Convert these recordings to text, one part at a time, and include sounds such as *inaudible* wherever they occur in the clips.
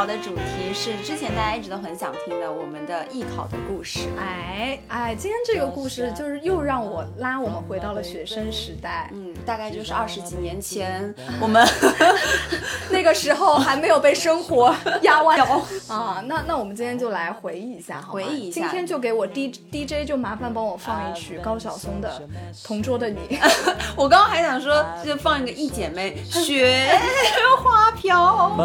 今天聊的主题是之前大家一直都很想听的，我们的艺考的故事。哎哎，今天这个故事就是又让我拉我们回到了学生时代。嗯，大概就是二十几年前，我们 *laughs* 那个时候还没有被生活 *laughs* 压弯腰啊。那那我们今天就来回忆一下，好吗回忆一下今天就给我 D D J 就麻烦帮我放一曲高晓松的《同桌的你》。*laughs* 我刚刚还想说，就放一个《一姐妹》，雪花飘。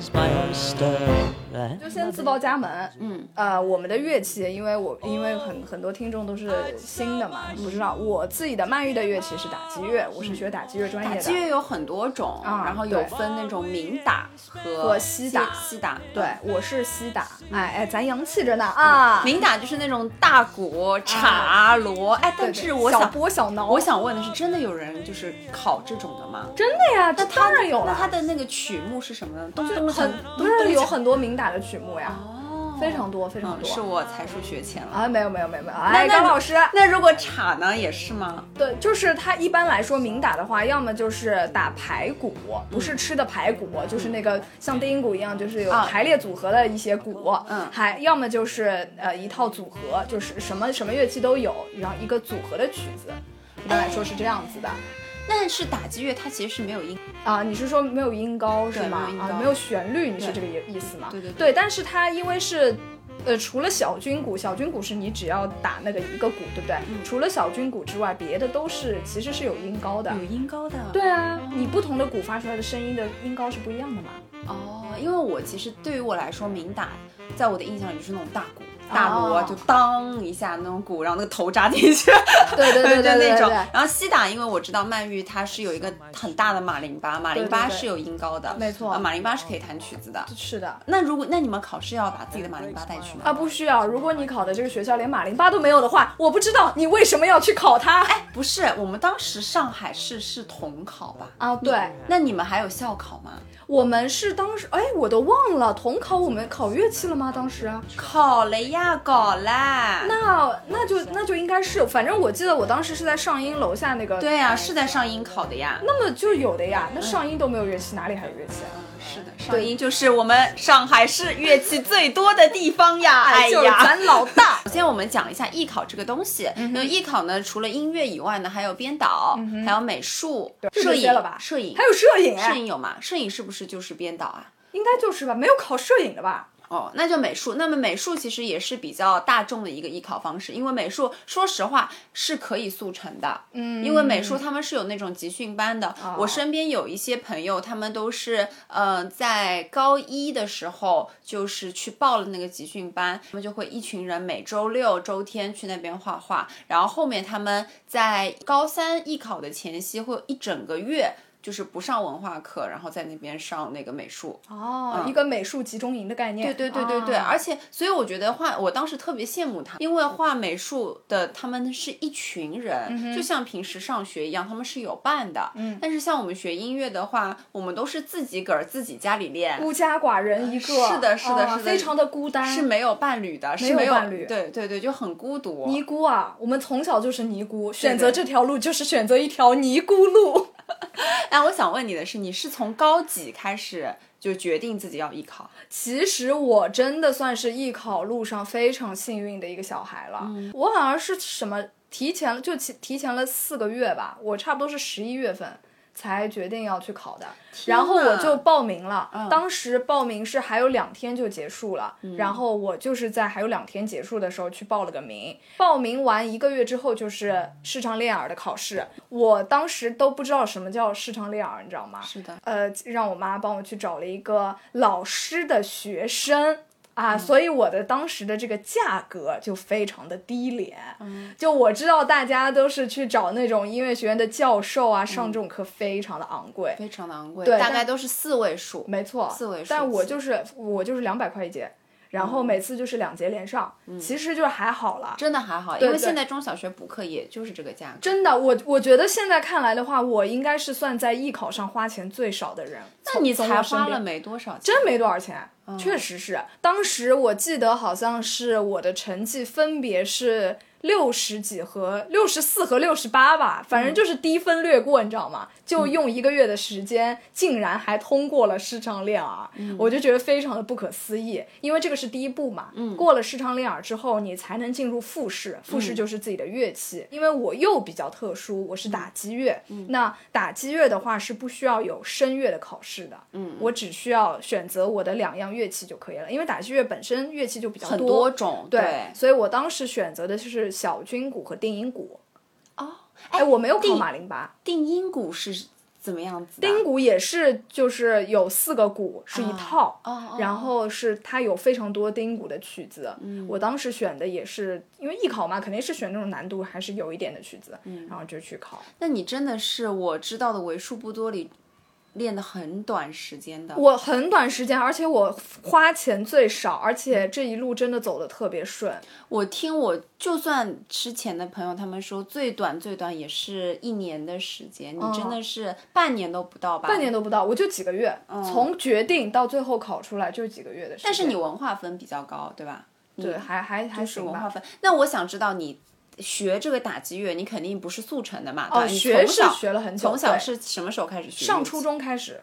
Is my oyster. 就先自报家门，嗯，呃，我们的乐器，因为我因为很很多听众都是新的嘛，不知道我自己的曼玉的乐器是打击乐，我是学打击乐专业的。打击乐有很多种，啊然后有分那种明打和和西打西打。对，我是西打，哎哎，咱洋气着呢啊！明打就是那种大鼓、茶、锣，哎，但是我想，拨小挠，我想问的是，真的有人就是考这种的吗？真的呀，那当然有了，那他的那个曲目是什么呢？咚咚很锵，不是有很多明打的曲目呀，哦，非常多非常嗯，多。是我才疏学浅了。啊，没有没有没有没有，哎，那高老师，那如果茶呢，也是吗？对，就是它一般来说明打的话，要么就是打排骨，不是吃的排骨，就是那个像定音鼓一样，就是有啊排列组合的一些鼓，嗯还要么就是呃一套组合，就是什么什么乐器都有，然后一个组合的曲子，一般来说是这样子的。但是打击乐它其实是没有音，啊，你是说没有音高是吗啊，没有旋律，你是这个意意思吗？对对对对，但是它因为是。呃，除了小军鼓，小军鼓是你只要打那个一个鼓，对不对？嗯除了小军鼓之外，别的都是其实是有音高的。有音高的。对啊，你不同的鼓发出来的声音的音高是不一样的嘛。哦，因为我其实对于我来说，明打在我的印象里就是那种大鼓。大锣哦就当一下那种鼓，然后那个头扎进去，*laughs* 对对 *laughs* 对对就那种。然后西打，因为我知道曼玉它是有一个很大的马林巴，马林巴是有音高的，没错啊马林巴是可以弹曲子的。是的。那如果那你们考试要把自己的马林巴带去吗？啊，不需要。如果你考的这个学校连马林巴都没有的话，我不知道你为什么要去考它。哎，不是，我们当时上海市是统考吧？啊，对，那你们还有校考吗？我们是当时，哎，我都忘了统考我们考乐器了吗？当时啊，考了呀，那搞啦。那那就那就应该是，反正我记得我当时是在上音楼下那个，对呀、是在上音考的呀。那么就有的呀。那上音都没有乐器，哪里还有乐器啊？是的，上音就是我们上海市乐器最多的地方呀！哎呀，咱老大。首先我们讲一下艺考这个东西。那艺考呢，除了音乐以外呢，还有编导，还有美术、摄影摄影还有摄影，摄影有吗？摄影是不是就是编导啊？应该就是吧？没有考摄影的吧？哦，那就美术。那么美术其实也是比较大众的一个艺考方式，因为美术说实话是可以速成的。嗯因为美术他们是有那种集训班的，我身边有一些朋友，他们都是呃在高一的时候就是去报了那个集训班，他们就会一群人每周六周天去那边画画，然后后面他们在高三艺考的前夕会有一整个月。就是不上文化课，然后在那边上那个美术。哦，一个美术集中营的概念。对对对对对，啊而且所以我觉得画，我当时特别羡慕他，因为画美术的他们是一群人，就像平时上学一样，他们是有伴的。嗯，但是像我们学音乐的话，我们都是自己个儿自己家里练，孤家寡人一个，是的是的啊是的非常的孤单，是没有伴侣的，是没有伴侣对对对，就很孤独。尼姑啊。我们从小就是尼姑，选择这条路就是选择一条尼姑路。*laughs* 哎，我想问你的是，你是从高几开始就决定自己要艺考？其实我真的算是艺考路上非常幸运的一个小孩了。嗯我好像是什么提前就提提前了四个月吧，我差不多是十一月份才决定要去考的。然后我就报名了，当时报名是还有两天就结束了，然后我就是在还有两天结束的时候去报了个名。报名完一个月之后就是视唱练耳的考试，我当时都不知道什么叫视唱练耳，你知道吗？是的，呃，让我妈帮我去找了一个老师的学生。啊，所以我的当时的这个价格就非常的低廉，就我知道大家都是去找那种音乐学院的教授啊，上这种课非常的昂贵，非常的昂贵，对大概都是四位数，没错，四位数。但我就是我就是两百块一节，然后每次就是两节连上，其实就还好了，真的还好，因为现在中小学补课也就是这个价格。真的，我我觉得现在看来的话，我应该是算在艺考上花钱最少的人。那你才花了没多少钱？真没多少钱。确实是，当时我记得好像是我的成绩分别是。六十几和六十四和六十八吧，反正就是低分略过，你知道吗？就用一个月的时间，竟然还通过了视唱练耳，我就觉得非常的不可思议。因为这个是第一步嘛，过了视唱练耳之后，你才能进入复试，复试就是自己的乐器。因为我又比较特殊，我是打击乐，那打击乐的话是不需要有声乐的考试的，嗯，我只需要选择我的两样乐器就可以了。因为打击乐本身乐器就比较多种，对，所以我当时选择的就是。小军鼓和定音鼓，哦，哎，我没有考马林巴。定音鼓是怎么样子？定音鼓也是，就是有四个鼓是一套，然后是它有非常多定音鼓的曲子。嗯，我当时选的也是，因为艺考嘛，肯定是选那种难度还是有一点的曲子，嗯，然后就去考。那你真的是我知道的为数不多里。练的很短时间的，我很短时间，而且我花钱最少，而且这一路真的走的特别顺。我听我就算之前的朋友他们说，最短最短也是一年的时间，你真的是半年都不到吧？半年都不到，我就几个月，从决定到最后考出来就几个月的时间。但是你文化分比较高，对吧？对，还还还是文化分。那我想知道你。学这个打击乐，你肯定不是速成的嘛？哦，学是学了很久。从小是什么时候开始学？上初中开始。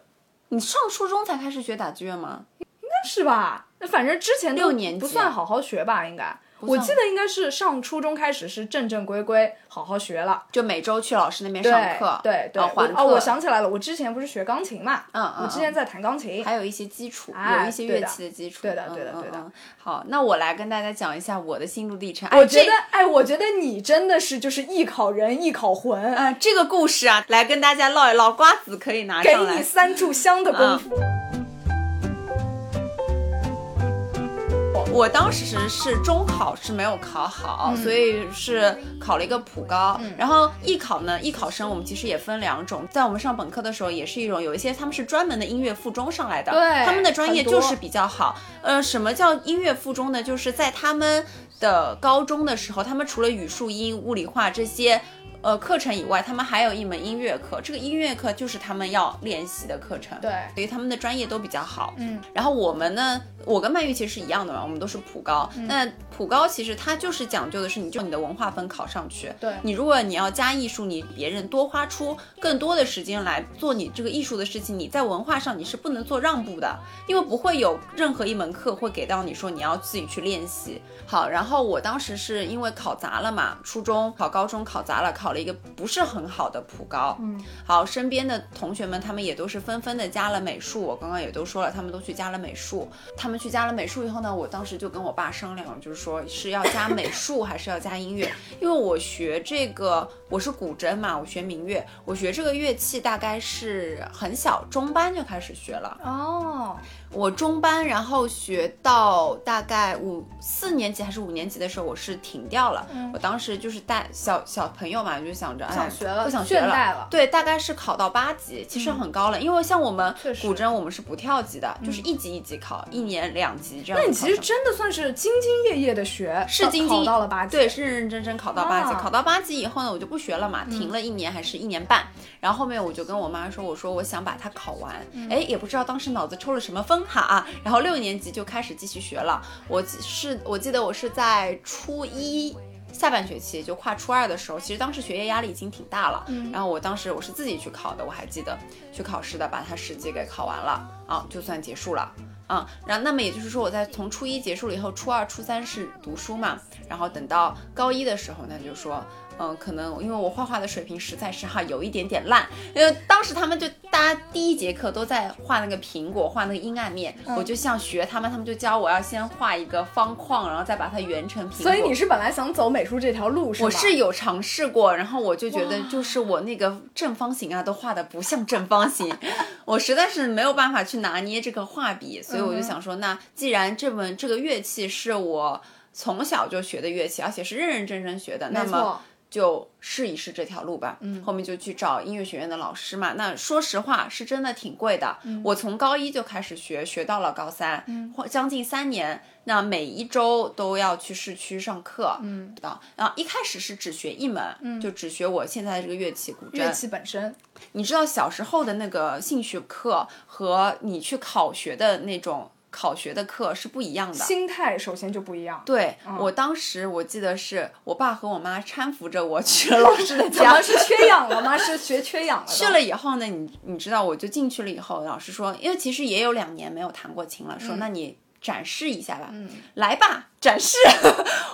你上初中才开始学打击乐吗？应该是吧。那反正之前六年不算好好学吧，应该。我记得应该是上初中开始是正正规规好好学了，就每周去老师那边上课，对对。哦，我想起来了，我之前不是学钢琴嘛，嗯嗯，我之前在弹钢琴，还有一些基础，有一些乐器的基础，对的对的对的。好，那我来跟大家讲一下我的心路历程。我觉得，哎，我觉得你真的是就是艺考人，艺考魂啊！这个故事啊，来跟大家唠一唠，瓜子可以拿上来，给你三炷香的功夫。我当时是中考是没有考好，所以是考了一个普高。然后艺考呢，艺考生我们其实也分两种，在我们上本科的时候，也是一种有一些他们是专门的音乐附中上来的，对，他们的专业就是比较好。呃，什么叫音乐附中呢？就是在他们的高中的时候，他们除了语数英、物理化这些。呃，课程以外，他们还有一门音乐课，这个音乐课就是他们要练习的课程。对，所以他们的专业都比较好。嗯，然后我们呢，我跟曼玉其实是一样的嘛，我们都是普高。那普高其实它就是讲究的是，你就你的文化分考上去。对，你如果你要加艺术，你别人多花出更多的时间来做你这个艺术的事情，你在文化上你是不能做让步的，因为不会有任何一门课会给到你说你要自己去练习。好，然后我当时是因为考砸了嘛，初中考高中考砸了，考了一个不是很好的普高。嗯，好，身边的同学们他们也都是纷纷的加了美术，我刚刚也都说了，他们都去加了美术。他们去加了美术以后呢，我当时就跟我爸商量，就是说是要加美术还是要加音乐，因为我学这个我是古筝嘛，我学民乐，我学这个乐器大概是很小中班就开始学了。哦。我中班，然后学到大概五四年级还是五年级的时候，我是停掉了。我当时就是带小小朋友嘛，就想着哎，想学了，不想学了。对，大概是考到八级，其实很高了。因为像我们古筝，我们是不跳级的，就是一级一级考，一年两级这样。那你其实真的算是兢兢业业的学，是兢兢考到了八级，对，是认认真真考到八级。考到八级以后呢，我就不学了嘛，停了一年还是一年半。然后后面我就跟我妈说，我说我想把它考完。哎，也不知道当时脑子抽了什么风哈啊，然后。六年级就开始继续学了，我是我记得我是在初一下半学期就跨初二的时候，其实当时学业压力已经挺大了，然后我当时我是自己去考的，我还记得去考试的，把它十级给考完了啊，就算结束了。啊、然后那么也就是说，我在从初一结束了以后，初二、初三是读书嘛，然后等到高一的时候呢，就说。嗯，可能因为我画画的水平实在是哈有一点点烂，因为当时他们就大家第一节课都在画那个苹果，画那个阴暗面，我就像学他们，他们就教我要先画一个方框，然后再把它圆成苹果。所以你是本来想走美术这条路是吗？我是有尝试过，然后我就觉得就是我那个正方形啊都画的不像正方形，我实在是没有办法去拿捏这个画笔，所以我就想说，那既然这门这个乐器是我从小就学的乐器，而且是认认真真学的，那么。就试一试这条路吧。嗯，后面就去找音乐学院的老师嘛。那说实话，是真的挺贵的。嗯，我从高一就开始学，学到了高三，嗯，将近三年。那每一周都要去市区上课，嗯，到然后一开始是只学一门，嗯，就只学我现在的这个乐器古筝。乐器本身，你知道小时候的那个兴趣课和你去考学的那种考学的课是不一样的。心态首先就不一样。对、我当时我记得是我爸和我妈搀扶着我去了老师的怎家么，是缺氧了吗？是学缺氧了？去了以后呢，你你知道，我就进去了以后，老师说，因为其实也有两年没有弹过琴了，说、嗯。那你展示一下吧，来吧，展示，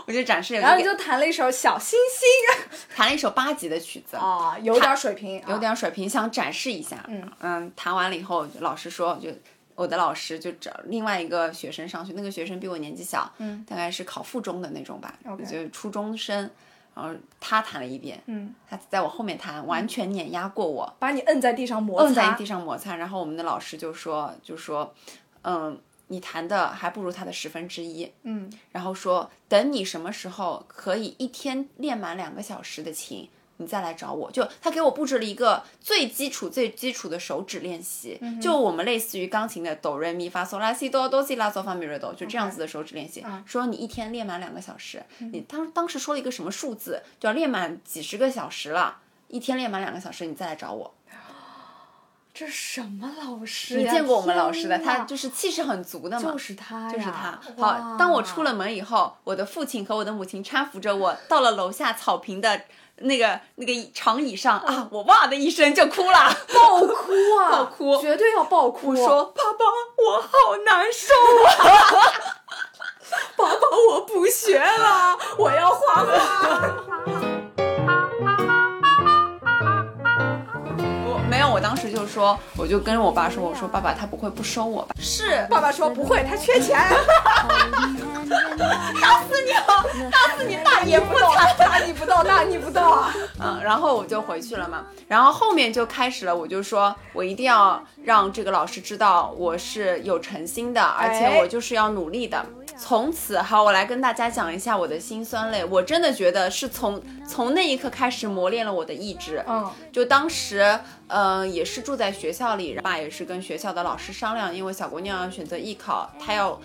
我就展示，然后你就弹了一首小星星。*laughs* 弹了一首八级的曲子，啊，有点水平，有啊点水平，想展示一下。嗯弹完了以后，老师说，就我的老师就找另外一个学生上去，那个学生比我年纪小，嗯，大概是考附中的那种吧就是初中生。然后他弹了一遍，嗯，他在我后面弹，完全碾压过我，把你摁在地上摩擦，摁在地上摩擦。然后我们的老师就说，就说，嗯，你弹的还不如他的十分之一，嗯，然后说等你什么时候可以一天练满两个小时的琴，你再来找我。就他给我布置了一个最基础、最基础的手指练习，就我们类似于钢琴的哆瑞咪发嗦拉西哆哆西拉嗦发咪瑞哆，就这样子的手指练习。说你一天练满两个小时，你当当时说了一个什么数字，就要练满几十个小时了。一天练满两个小时，你再来找我。这什么老师呀？你见过我们老师的，他就是气势很足的嘛。就是他，就是他。好，当我出了门以后，我的父亲和我的母亲搀扶着我到了楼下草坪的那个那个长椅上啊，我哇的一声就哭了，爆哭啊，*laughs* 爆哭。绝对要爆哭。说爸爸，我好难受啊，*laughs* 爸爸，我不学了，我要画画。我当时就说，我就跟我爸说，我说爸爸他不会不收我吧？是，爸爸说不会，他缺钱。*laughs* 打死你了，打死你大爷不惨。大逆不道，大逆不道啊！*laughs* 嗯，然后我就回去了嘛，然后后面就开始了，我就说我一定要让这个老师知道我是有诚心的，而且我就是要努力的。从此，好，我来跟大家讲一下我的辛酸泪。我真的觉得是从从那一刻开始磨练了我的意志。嗯，就当时，呃，也是住在学校里，爸也是跟学校的老师商量，因为小姑娘要选择艺考，她要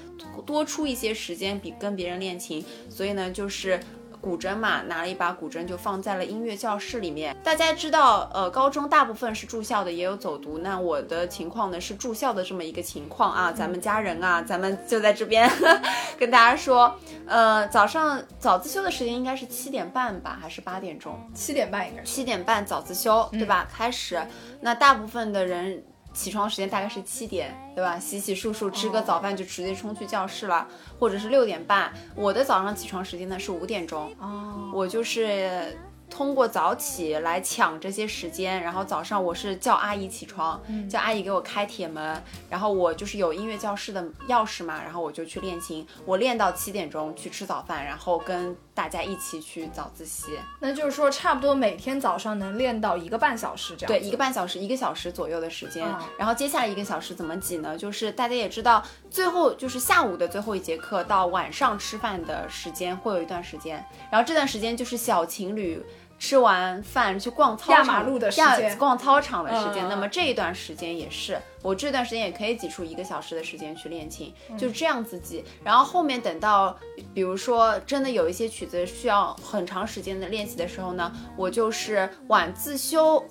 多出一些时间比跟别人练琴，所以呢，就是。古筝嘛，拿了一把古筝就放在了音乐教室里面。大家知道，呃，高中大部分是住校的，也有走读。那我的情况呢是住校的这么一个情况啊。咱们家人啊，咱们就在这边 *laughs* 跟大家说，呃，早上早自修的时间应该是七点半吧，还是八点钟？七点半应该是。七点半早自修，对吧？开始，那大部分的人起床时间大概是七点，对吧？洗洗漱漱，吃个早饭就直接冲去教室了，或者是六点半。我的早上起床时间呢是五点钟，哦，我就是。通过早起来抢这些时间，然后早上我是叫阿姨起床，叫阿姨给我开铁门，然后我就是有音乐教室的钥匙嘛，然后我就去练琴，我练到七点钟去吃早饭，然后跟大家一起去早自习。那就是说，差不多每天早上能练到一个半小时这样。对，一个半小时，一个小时左右的时间。嗯然后接下来一个小时怎么挤呢？就是大家也知道，最后就是下午的最后一节课到晚上吃饭的时间会有一段时间，然后这段时间就是小情侣。吃完饭去逛操场压马路的时间逛操场的时间。嗯那么这一段时间也是，我这段时间也可以挤出一个小时的时间去练琴，嗯就这样子挤。然后后面等到，比如说真的有一些曲子需要很长时间的练习的时候呢，我就是晚自修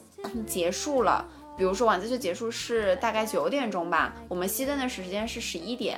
结束了。比如说晚自修结束是大概九点钟吧，我们熄灯的时间是十一点，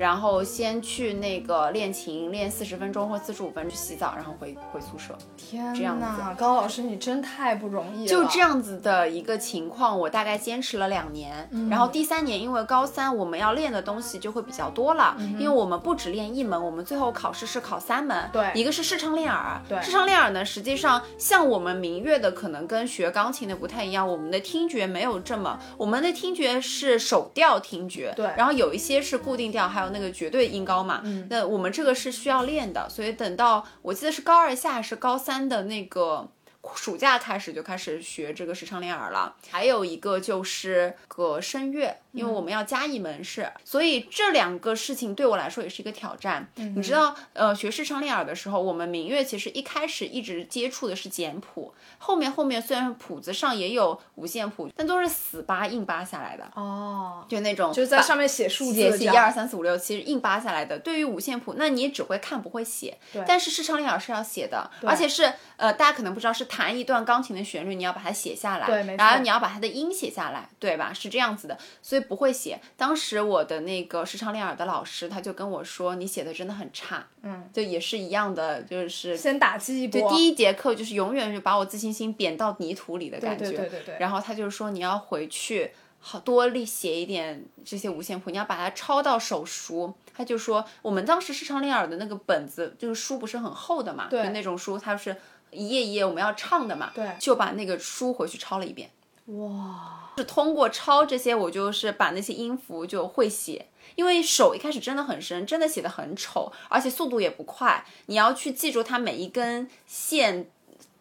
然后先去那个练琴练四十分钟或四十五分钟，去洗澡，然后回回宿舍。天这样呐，高老师你真太不容易了。就这，样子的一个情况，我大概坚持了两年。嗯然后第三年，因为高三我们要练的东西就会比较多了，嗯因为我们不只练一门，我们最后考试是考三门。对一个是视唱练耳。对视唱练耳呢，实际上像我们民乐的可能跟学钢琴的不太一样，我们的听觉没有这么，我们的听觉是手调听觉。对然后有一些是固定调，还有那个绝对音高嘛。嗯。那我们这个是需要练的，所以等到我记得是高二下还是高三的那个。暑假开始就开始学这个时唱练耳了，还有一个就是个声乐，因为我们要加一门试，所以这两个事情对我来说也是一个挑战。你知道，呃，学视唱练耳的时候，我们民乐其实一开始一直接触的是简谱，后面后面虽然谱子上也有五线谱，但都是死扒硬扒下来的，哦，就那种就在上面写数字写一二三四五六，其实硬扒下来的。对于五线谱，那你只会看不会写。对但是视唱练耳是要写的，而且是呃，大家可能不知道，是弹一段钢琴的旋律，你要把它写下来，对然后你要把它的音写下来，对吧？是这样子的，所以不会写。当时我的那个视唱练耳的老师，他就跟我说，你写的真的很差，嗯，就也是一样的，就是先打击一波。第一节课就是永远就把我自信心贬到泥土里的感觉。对对对对然后他就说你要回去好多力写一点这些五线谱，你要把它抄到手熟。他就说我们当时视唱练耳的那个本子，就是书不是很厚的嘛，对就那种书，它是一页一页我们要唱的嘛，对就把那个书回去抄了一遍。哇，是通过抄这些，我就是把那些音符就会写。因为手一开始真的很深，真的写的很丑，而且速度也不快。你要去记住它每一根线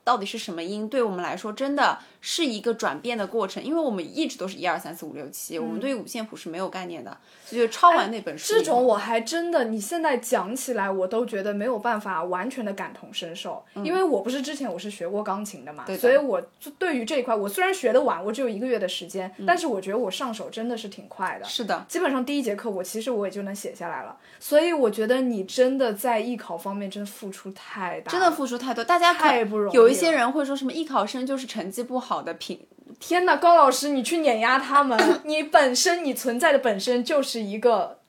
到底是什么音，对我们来说真的是一个转变的过程。因为我们一直都是一二三四五六七，我们对于五线谱是没有概念的。所以就抄完那本书这种我还真的，你现在讲起来，我都觉得没有办法完全的感同身受，因为我不是之前我是学过钢琴的嘛，所以我就对于这一块，我虽然学的晚，我只有一个月的时间，嗯但是我觉得我上手真的是挺快的。是的，基本上第一节课我其实我也就能写下来了，所以我觉得你真的在艺考方面真的付出太大，真的付出太多。大家可太不容易有一些人会说什么艺考生就是成绩不好的品天呐，高老师，你去碾压他们，*laughs* 你本身你存在的本身就是一个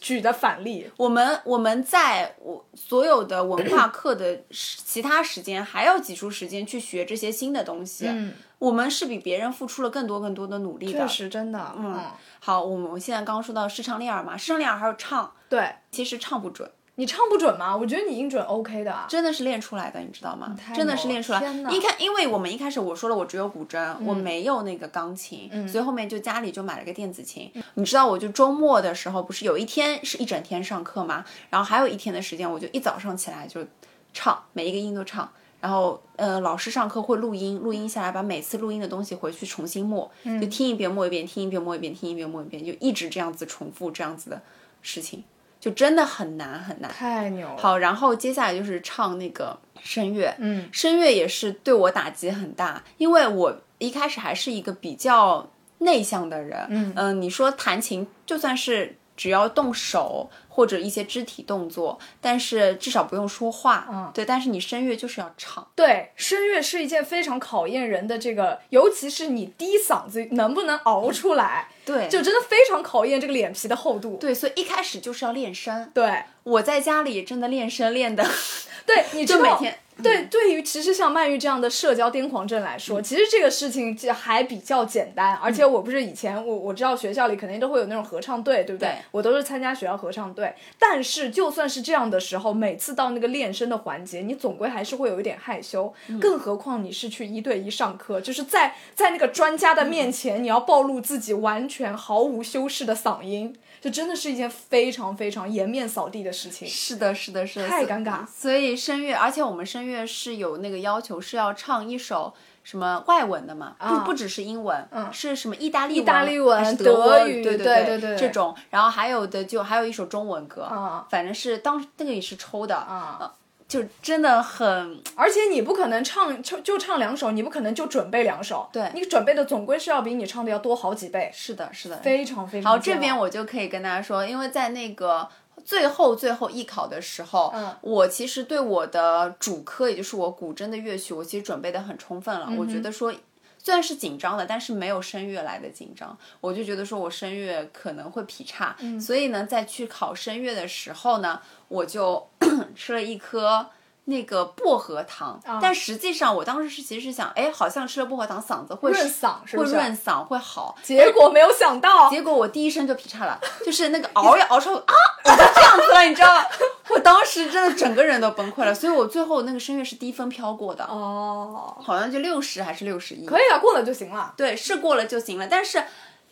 举的反例。我们我们在我所有的文化课的时其他时间，还要挤出时间去学这些新的东西。嗯，我们是比别人付出了更多更多的努力的。确实真的，嗯，好，我们现在刚刚说到视唱练耳嘛，视唱练耳还有唱，对其实唱不准，你唱不准吗？我觉得你音准 OK 的啊。真的是练出来的，你知道吗？真的是练出来。一看，因为我们一开始我说了，我只有古筝，我没有那个钢琴，所以后面就家里就买了个电子琴。你知道，我就周末的时候，不是有一天是一整天上课嘛，然后还有一天的时间，我就一早上起来就唱，每一个音都唱。然后，呃，老师上课会录音，录音下来，把每次录音的东西回去重新默，就听一遍默一遍，听一遍默一遍，听一遍默一遍，就一直这样子重复这样子的事情，就真的很难很难。太牛了！好，然后接下来就是唱那个声乐，嗯，声乐也是对我打击很大，因为我一开始还是一个比较内向的人，嗯、你说弹琴就算是只要动手或者一些肢体动作，但是至少不用说话，嗯。对，但是你声乐就是要唱，对，声乐是一件非常考验人的这个，尤其是你低嗓子能不能熬出来，对，就真的非常考验这个脸皮的厚度。对，所以一开始就是要练声，对。我在家里真的练声练的，对，你就每天。对，对于其实像曼玉这样的社交癫狂症来说，其实这个事情就还比较简单。而且我不是以前我我知道学校里肯定都会有那种合唱队，对不对？对我都是参加学校合唱队。但是就算是这样的时候，每次到那个练声的环节，你总归还是会有一点害羞。更何况你是去一对一上课，就是在在那个专家的面前，你要暴露自己完全毫无修饰的嗓音。就真的是一件非常非常颜面扫地的事情。是的，是的，是的，太尴尬。所以声乐，而且我们声乐是有那个要求，是要唱一首什么外文的嘛，啊不不只是英文，嗯是什么意大利意大利文德语对对对对对这种，然后还有的就还有一首中文歌，啊。反正是当那个也是抽的，啊就真的很而且你不可能唱就就唱两首，你不可能就准备两首，对你准备的总归是要比你唱的要多好几倍，是的，是的，非常非常好。这边我就可以跟大家说，因为在那个最后最后艺考的时候，嗯我其实对我的主科，也就是我古筝的乐曲，我其实准备的很充分了。我觉得说。虽然是紧张的，但是没有声乐来的紧张。我就觉得说我声乐可能会劈叉，所以呢，在去考声乐的时候呢，我就 *coughs* 吃了一颗。那个薄荷糖，但实际上我当时是其实是想，哎，好像吃了薄荷糖嗓子会润嗓，是不会？润嗓会好。结果没有想到，结果我第一声就劈叉了，就是那个 *laughs* 熬呀熬出啊，这样子了，你知道吗？我当时真的整个人都崩溃了，所以我最后那个声乐是低分飘过的，哦，好像就六十还是六十一，可以了，过了就行了。对，是过了就行了，但是。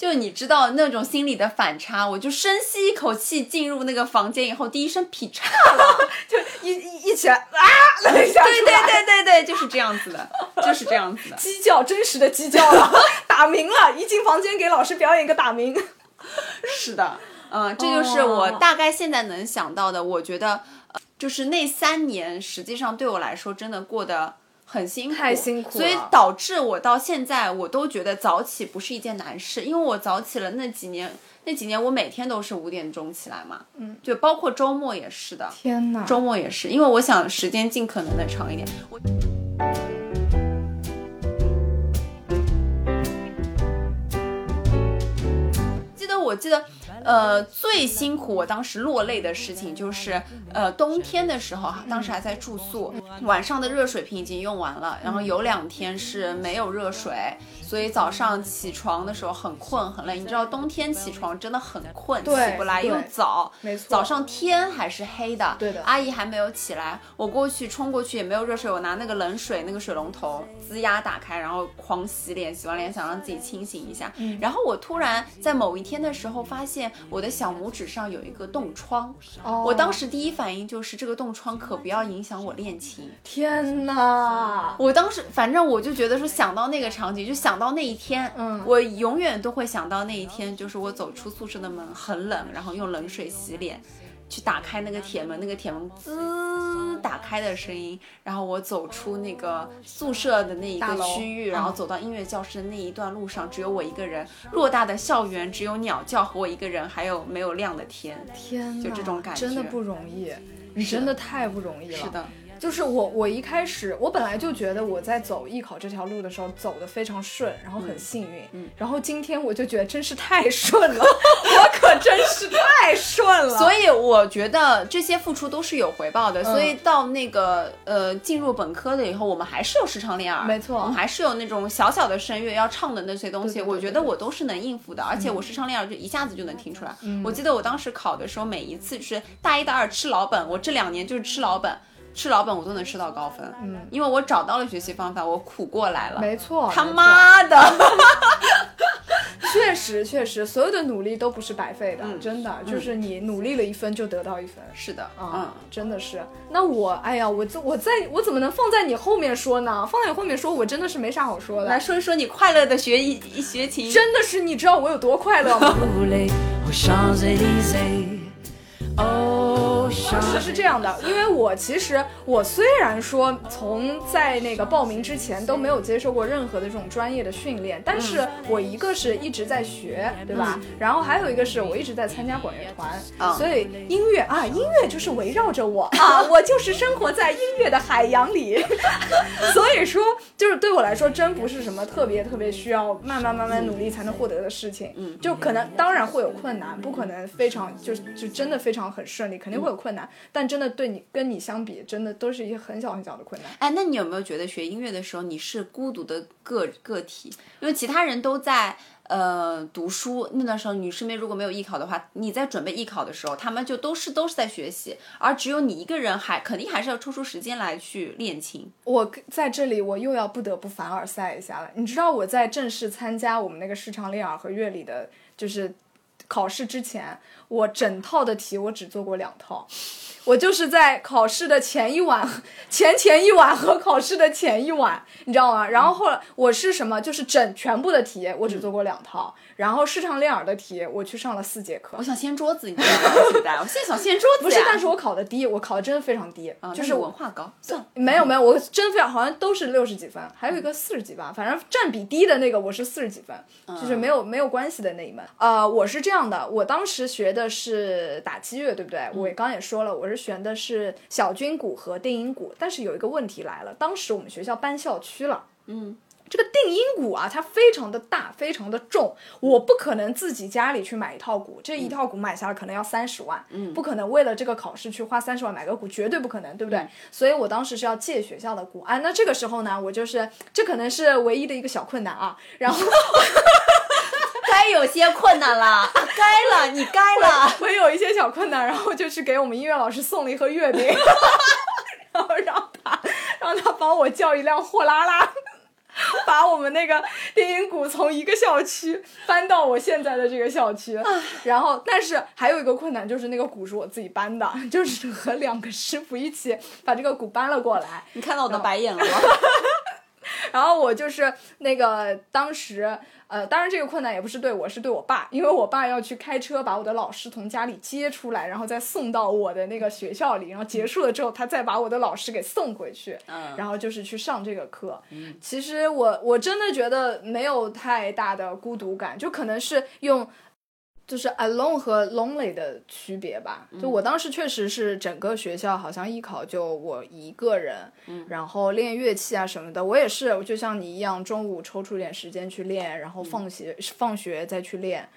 就你知道那种心理的反差，我就深吸一口气进入那个房间以后，第一声劈叉了，*laughs* 就一一一起来啊，了一下，对对对对对，就是这样子的，就是这样子的，鸡叫，真实的鸡叫了，打鸣了，一进房间给老师表演一个打鸣，是的，嗯，这就是我大概现在能想到的，我觉得，呃就是那三年实际上对我来说真的过得。很辛苦，太辛苦所以导致我到现在我都觉得早起不是一件难事，因为我早起了那几年，那几年我每天都是五点钟起来嘛，嗯，就包括周末也是的，天呐，周末也是，因为我想时间尽可能的长一点。我记得，我记得。呃，最辛苦我当时落泪的事情就是，呃，冬天的时候哈，当时还在住宿，晚上的热水瓶已经用完了，然后有两天是没有热水，所以早上起床的时候很困很累。你知道冬天起床真的很困，起不来又早，没错，早上天还是黑的，对的，阿姨还没有起来，我过去冲过去也没有热水，我拿那个冷水那个水龙头吱呀打开，然后狂洗脸，洗完脸想让自己清醒一下，然后我突然在某一天的时候发现。我的小拇指上有一个冻疮，我当时第一反应就是这个冻疮可不要影响我练琴。天哪！我当时反正我就觉得说想到那个场景，就想到那一天，嗯，我永远都会想到那一天，就是我走出宿舍的门很冷，然后用冷水洗脸。去打开那个铁门，那个铁门滋打开的声音，然后我走出那个宿舍的那一个区域，然后走到音乐教室的那一段路上，只有我一个人，偌大的校园只有鸟叫和我一个人，还有没有亮的天，天，就这种感觉，真的不容易，你真的太不容易了，是的。就是我，我一开始我本来就觉得我在走艺考这条路的时候走的非常顺，然后很幸运。嗯，然后今天我就觉得真是太顺了，*laughs* 我可真是太顺了。所以我觉得这些付出都是有回报的。所以到那个呃进入本科的以后，我们还是有时唱练耳，没错，我们还是有那种小小的声乐要唱的那些东西。我觉得我都是能应付的，而且我时唱练耳就一下子就能听出来。我记得我当时考的时候，每一次是大一、大二吃老本，我这两年就是吃老本。吃老本我都能吃到高分，嗯，因为我找到了学习方法，我苦过来了，没错，他妈的，*laughs* 确实确实，所有的努力都不是白费的，真的，就是你努力了一分就得到一分，是的，嗯，真的是。那我，哎呀，我我在我怎么能放在你后面说呢？放在你后面说，我真的是没啥好说的。来说一说你快乐的学一学琴，真的是，你知道我有多快乐吗？当时是这样的，因为我其实我虽然说从在那个报名之前都没有接受过任何的这种专业的训练，但是我一个是一直在学，对吧？然后还有一个是我一直在参加管乐团，所以音乐啊，音乐就是围绕着我啊，我就是生活在音乐的海洋里，*laughs* 所以说就是对我来说真不是什么特别特别需要慢慢慢慢努力才能获得的事情，嗯，就可能当然会有困难，不可能非常就就真的非常。很顺利，肯定会有困难，但真的对你跟你相比，真的都是一些很小很小的困难。哎，那你有没有觉得学音乐的时候你是孤独的个个体？因为其他人都在呃读书，那段时候你身边如果没有艺考的话，你在准备艺考的时候，他们就都是都是在学习，而只有你一个人还肯定还是要抽出时间来去练琴。我在这里我又要不得不凡尔赛一下了，你知道我在正式参加我们那个视唱练耳和乐理的，就是考试之前。我整套的题我只做过两套，我就是在考试的前一晚、*laughs* 前前一晚和考试的前一晚，你知道吗？然后后来我是什么？就是整全部的题我只做过两套。然后视唱练耳的题，我去上了四节课。我想掀桌子，你知道吗？我现在想掀桌子。不是，但是我考的低，我考的真的非常低，就是文化高。算没有没有，我真非常好像都是六十几分，还有一个四十几吧，反正占比低的那个我是四十几分，就是没有没有关系的那一门。呃，我是这样的，我当时学的是打击乐，对不对？我刚也说了，我是选的是小军鼓和定音鼓，但是有一个问题来了，当时我们学校搬校区了。嗯，这个定音鼓啊，它非常的大，非常的重，我不可能自己家里去买一套鼓，这一套鼓买下来可能要三十万，嗯不可能为了这个考试去花三十万买个鼓，绝对不可能，对不对？所以我当时是要借学校的鼓啊。那这个时候呢，我就是这可能是唯一的一个小困难啊，然后。*laughs* 该有些困难了，该了，你该了。我有一些小困难，然后就去给我们音乐老师送了一盒月饼，*laughs* 然后让他让他帮我叫一辆货拉拉，*laughs* 把我们那个电音鼓从一个校区搬到我现在的这个校区。然后，但是还有一个困难就是那个鼓是我自己搬的，就是和两个师傅一起把这个鼓搬了过来。你看到我的白眼了吗？*laughs* 然后我就是那个当时，呃，当然这个困难也不是对我，是对我爸，因为我爸要去开车把我的老师从家里接出来，然后再送到我的那个学校里，然后结束了之后，他再把我的老师给送回去，嗯然后就是去上这个课。其实我我真的觉得没有太大的孤独感，就可能是用。就是 alone 和 lonely 的区别吧。就我当时确实是整个学校好像艺考就我一个人，然后练乐器啊什么的，我也是，就像你一样，中午抽出点时间去练，然后放学、放学再去练。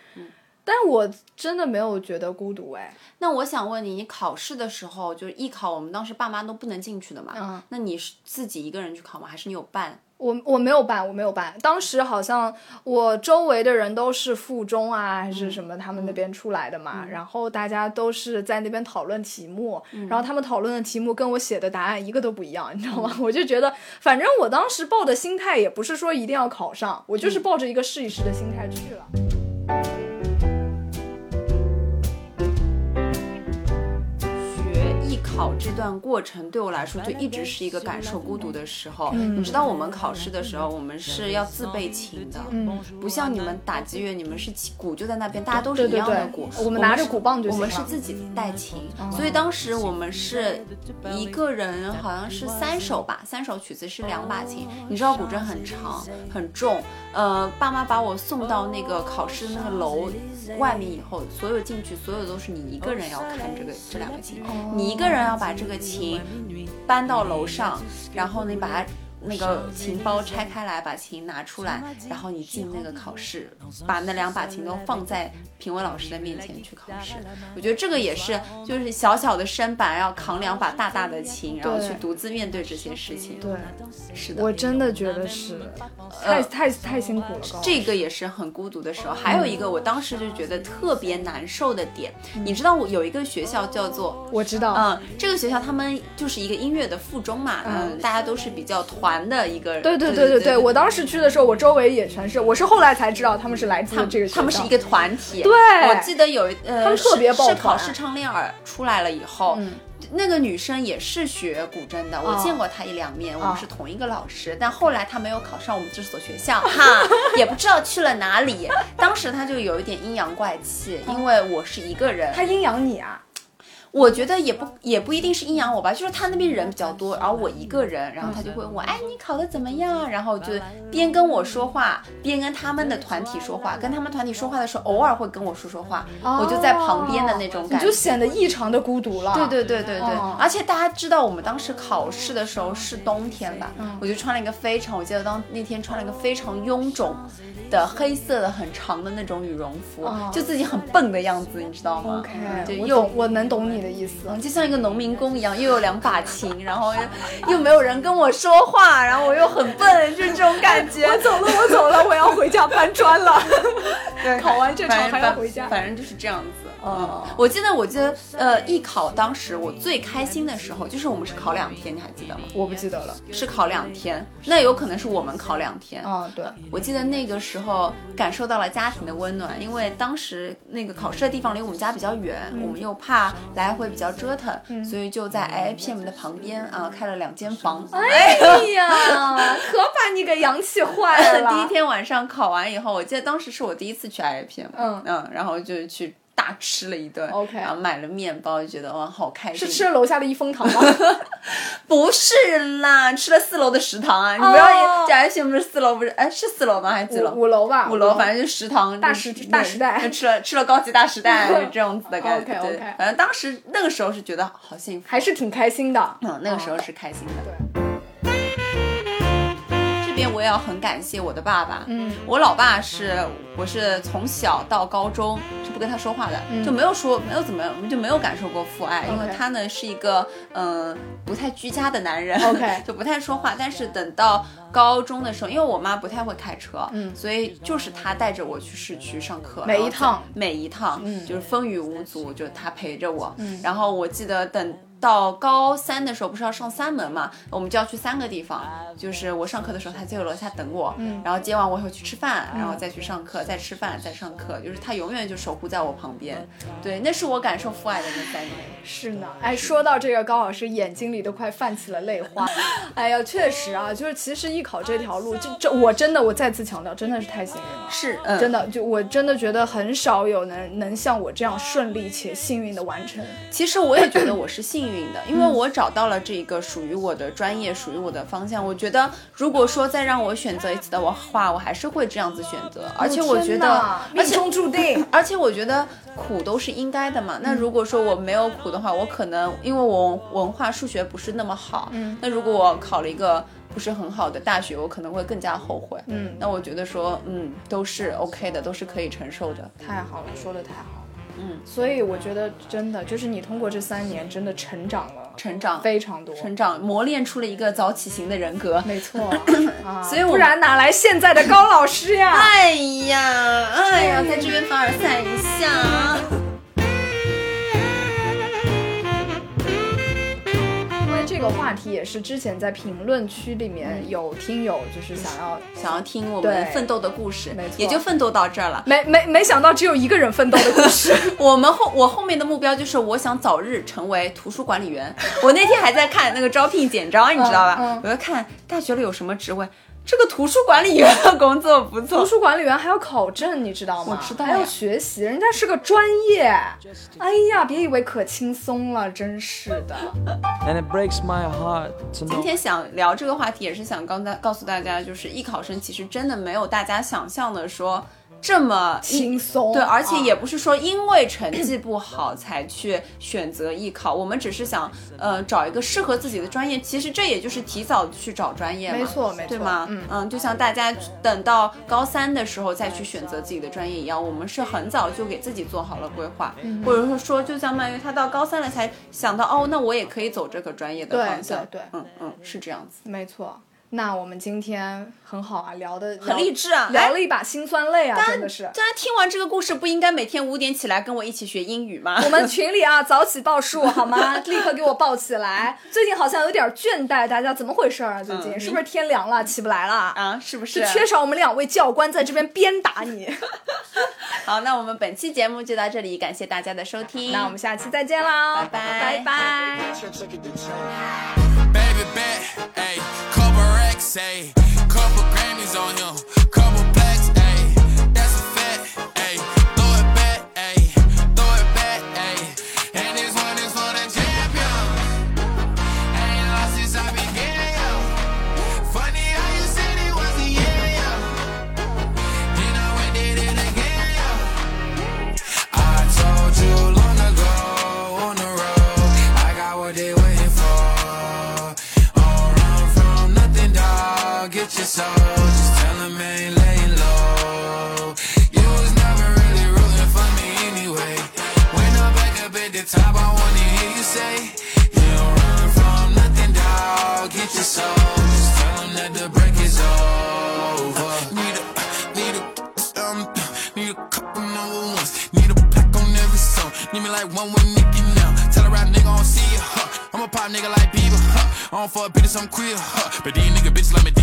但我真的没有觉得孤独哎，那我想问你，你考试的时候，就是艺考，我们当时爸妈都不能进去的嘛？嗯那你是自己一个人去考吗？还是你有伴？我我没有办，我没有办。当时好像我周围的人都是附中啊，还是什么他们那边出来的嘛，然后大家都是在那边讨论题目，然后他们讨论的题目跟我写的答案一个都不一样，你知道吗？*laughs* 我就觉得，反正我当时抱的心态也不是说一定要考上，我就是抱着一个试一试的心态去了。考这段过程对我来说就一直是一个感受孤独的时候。你知道我们考试的时候，我们是要自备琴的，不像你们打击乐，你们是鼓就在那边，大家都是一对对对样的鼓，，我们拿着鼓棒就我行我。们是自己带琴，所以当时我们是一个人，好像是三首吧，三首曲子是两把琴。你知道古筝很长很重，呃，爸妈把我送到那个考试的那个楼外面以后，所有进去，所有都是你一个人要看这个这两个琴，你一个人要把这个琴搬到楼上，然后你把它。那个琴包拆开来，把琴拿出来，然后你进那个考试，把那两把琴都放在评委老师的面前去考试。我觉得这个也是，就是小小的身板要扛两把大大的琴，然后去独自面对这些事情。对，是的，我真的觉得是，太太太辛苦了。这个也是很孤独的时候。还有一个，我当时就觉得特别难受的点，你知道，我有一个学校叫做。我知道，嗯，这个学校他们就是一个音乐的附中嘛，嗯，大家都是比较团的一个。对对对对对，我当时去的时候，我周围也全是，我是后来才知道他们是来自这个他们是一个团体。对我记得有一呃，他们特别抱是是考试唱练耳出来了以后。嗯那个女生也是学古筝的，我哦见过她一两面，我哦们是同一个老师。但后来她没有考上我们这所学校，*laughs* 哈，也不知道去了哪里。当时她就有一点阴阳怪气，因为我是一个人，她阴阳你啊，我觉得也不也不一定是阴阳我吧，就是他那边人比较多，然后我一个人，然后他就会问我，哎，你考的怎么样？然后就边跟我说话，边跟他们的团体说话。跟他们团体说话的时候，偶尔会跟我说说话，我就在旁边的那种感觉。哦你就显得异常的孤独了。对对对对对，哦而且大家知道我们当时考试的时候是冬天吧，嗯我就穿了一个非常，我记得当那天穿了一个非常臃肿的黑色的很长的那种羽绒服，哦就自己很笨的样子，你知道吗又我懂，我能懂你的意思。嗯，就像一个农民工一样，又有两把琴，然后又 *laughs* 又没有人跟我说话，然后我又很笨，就是这种感觉。*laughs* 我走了，我走了，我要回家搬砖了。*laughs* 对考完这场还要回家反反正就是这样子。哦嗯，我记得，我记得，呃，艺考当时我最开心的时候，就是我们是考两天，你还记得吗？我不记得了。是考两天，那有可能是我们考两天。哦，对，我记得那个时候感受到了家庭的温暖，因为当时那个考试的地方离我们家比较远，我们又怕来回比较折腾，所以就在 IIPM 的旁边啊开了两间房。哎呀，*laughs* 可把你给洋气坏了。*laughs* 第一天晚上考完以后，我记得当时是我第一次去 IIPM，嗯嗯，然后就去大吃了一顿 OK 然后买了面包，就觉得哇好开心。是吃了楼下的一风堂吗？*laughs* 不是啦，吃了四楼的食堂啊！你不要哦讲 IIPM 不是四楼，不是哎是四楼吗？还是几楼？五五楼吧，五楼，反正就食堂大就是时大时代就吃了吃了高级大时代就 *laughs* 这样子的感觉。OK，OK 反正当时那个时候是觉得好幸福，还是挺开心的。嗯，那个时候是开心的。对。边我也要很感谢我的爸爸，嗯，我老爸是我是从小到高中是不跟他说话的，嗯。就没有说没有怎么就没有感受过父爱，因为他呢是一个嗯、呃不太居家的男人 OK *laughs* 就不太说话。但是等到高中的时候，因为我妈不太会开车，嗯所以就是他带着我去市区上课，每一趟每一趟，嗯。就是风雨无阻，就他陪着我。嗯。然后我记得等到高三的时候，不是要上三门嘛，我们就要去三个地方，就是我上课的时候，他在楼下等我，嗯然后接完我以后去吃饭，然后再去上课，再吃饭，再上课，就是他永远就守护在我旁边。对，那是我感受父爱的那三年。是呢，哎，说到这个，高老师眼睛里都快泛起了泪花。*laughs* 哎呀，确实啊，就是其实艺考这条路，这这我真的我再次强调，真的是太幸运了。是，嗯，真的，就我真的觉得很少有能能像我这样顺利且幸运的完成。其实我也觉得我是幸运的，因为我找到了这个属于我的专业，属于我的方向。我觉得，如果说再让我选择一次的话，我还是会这样子选择。而且我觉得命中注定。*laughs* 而且我觉得苦都是应该的嘛。那如果说我没有苦的话，我可能因为我文化、数学不是那么好，嗯那如果我考了一个不是很好的大学，我可能会更加后悔。嗯那我觉得说，嗯，都是 OK 的，都是可以承受的。太好了，说的太好了。嗯，所以我觉得真的就是你通过这三年真的成长了成长，非常多。成长，磨练出了一个早起型的人格。没错，*coughs* 啊，所以不然哪来现在的高老师呀？*laughs* 哎呀，哎呀，在这边凡尔赛一下。个话题也是之前在评论区里面有听友就是想要想要听我们奋斗的故事没错，也就奋斗到这儿了。没没没想到只有一个人奋斗的故事。*laughs* 我们后我后面的目标就是，我想早日成为图书管理员。我那天还在看那个招聘简章，你知道吧？嗯嗯我在看大学里有什么职位，这个图书管理员的工作不错图。书管理员还要考证，你知道吗？我知道还要学习，人家是个专业。哎呀，别以为可轻松了，真是的。And it breaks my heart to 今天想聊这个话题，也是想刚才告诉大家，就是艺考生其实真的没有大家想象的说这么轻松对，而且啊也不是说因为成绩不好才去选择艺考，我们只是想呃找一个适合自己的专业。其实这也就是提早去找专业嘛，没错没错对吗？嗯就像大家等到高三的时候再去选择自己的专业一样，我们是很早就给自己做好了规划，嗯或者说说，就像曼玉，他到高三了才想到，哦，那我也可以走这个专业的方向，对对嗯嗯，是这样子。没错。那我们今天很好啊，聊的很励志啊聊了一把辛酸泪啊，真的是。大家听完这个故事，不应该每天五点起来跟我一起学英语吗？我们群里啊，*laughs* 早起报数好吗？*laughs* 立刻给我报起来。最近好像有点倦怠，大家怎么回事啊？最近、嗯是不是天凉了，起不来了？啊，是不是？就缺少我们两位教官在这边鞭打你。*laughs* 好，那我们本期节目就到这里，感谢大家的收听。那我们下期再见啦，拜拜拜拜。Baby bet, ayy, couple racks, ayy, couple Grammys on him, your soul, just tell 'em ain't laying low. You was never really rooting for me anyway. When I'm back up at the top, I wanna hear you say, You don't run from nothing, dog. Get your soul, just tell 'em that the break is over. Need a, need a, um, need a couple number ones. Need a pack on every song. Need me like one with Nicky now. Tell a rap nigga I don't see ya, huh? I'm a pop nigga like Bieber, huh? I don't fuck bitches, I'm queer, huh? But these nigga bitches like me